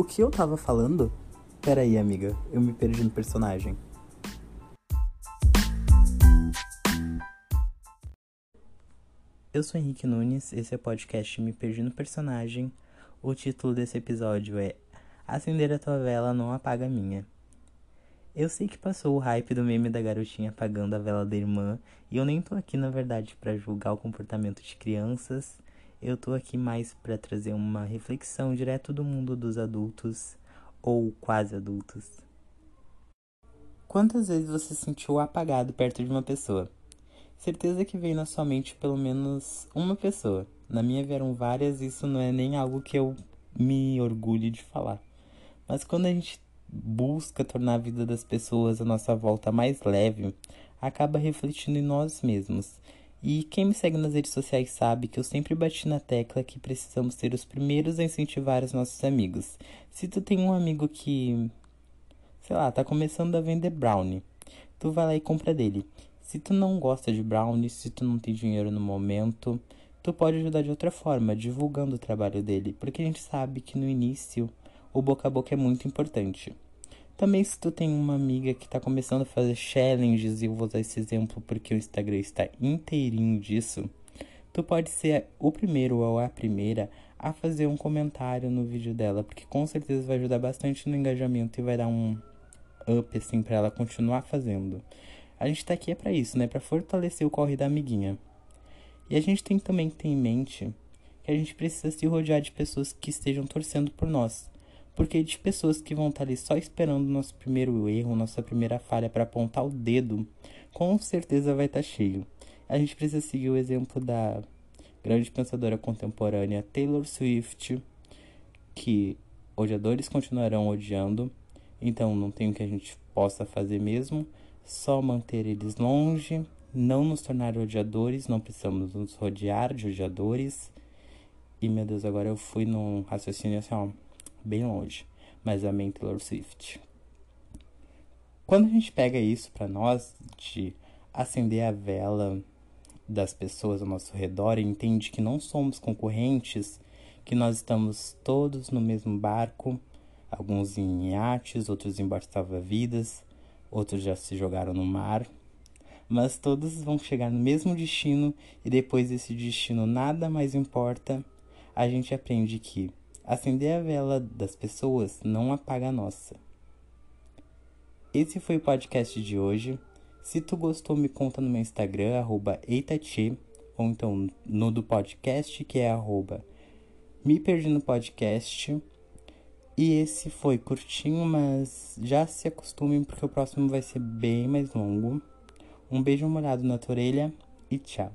O que eu tava falando? Pera aí, amiga, eu me perdi no personagem. Eu sou Henrique Nunes, esse é o podcast Me Perdi no Personagem. O título desse episódio é Acender a tua vela não apaga a minha. Eu sei que passou o hype do meme da garotinha apagando a vela da irmã, e eu nem tô aqui na verdade para julgar o comportamento de crianças. Eu tô aqui mais para trazer uma reflexão direto do mundo dos adultos ou quase adultos. Quantas vezes você se sentiu apagado perto de uma pessoa? Certeza que veio na sua mente pelo menos uma pessoa. Na minha vieram várias, isso não é nem algo que eu me orgulhe de falar. Mas quando a gente busca tornar a vida das pessoas à nossa volta mais leve, acaba refletindo em nós mesmos. E quem me segue nas redes sociais sabe que eu sempre bati na tecla que precisamos ser os primeiros a incentivar os nossos amigos. Se tu tem um amigo que, sei lá, tá começando a vender brownie, tu vai lá e compra dele. Se tu não gosta de brownie, se tu não tem dinheiro no momento, tu pode ajudar de outra forma, divulgando o trabalho dele, porque a gente sabe que no início o boca a boca é muito importante. Também se tu tem uma amiga que está começando a fazer challenges, e eu vou usar esse exemplo porque o Instagram está inteirinho disso, tu pode ser o primeiro ou a primeira a fazer um comentário no vídeo dela, porque com certeza vai ajudar bastante no engajamento e vai dar um up assim para ela continuar fazendo. A gente tá aqui é para isso, né, para fortalecer o corre da amiguinha. E a gente tem também que ter em mente que a gente precisa se rodear de pessoas que estejam torcendo por nós. Porque de pessoas que vão estar ali só esperando o nosso primeiro erro, nossa primeira falha para apontar o dedo, com certeza vai estar cheio. A gente precisa seguir o exemplo da grande pensadora contemporânea Taylor Swift, que odiadores continuarão odiando, então não tem o que a gente possa fazer mesmo, só manter eles longe, não nos tornar odiadores, não precisamos nos rodear de odiadores. E meu Deus, agora eu fui num raciocínio assim, ó bem longe, mas amém Taylor Swift. Quando a gente pega isso para nós, de acender a vela das pessoas ao nosso redor e entende que não somos concorrentes, que nós estamos todos no mesmo barco, alguns em iates, outros em salva-vidas, outros já se jogaram no mar, mas todos vão chegar no mesmo destino e depois desse destino nada mais importa, a gente aprende que Acender a vela das pessoas não apaga a nossa. Esse foi o podcast de hoje. Se tu gostou, me conta no meu Instagram, arroba Eitati, ou então no do podcast, que é arroba Me Perdi no Podcast. E esse foi curtinho, mas já se acostumem, porque o próximo vai ser bem mais longo. Um beijo molhado na tua orelha e tchau.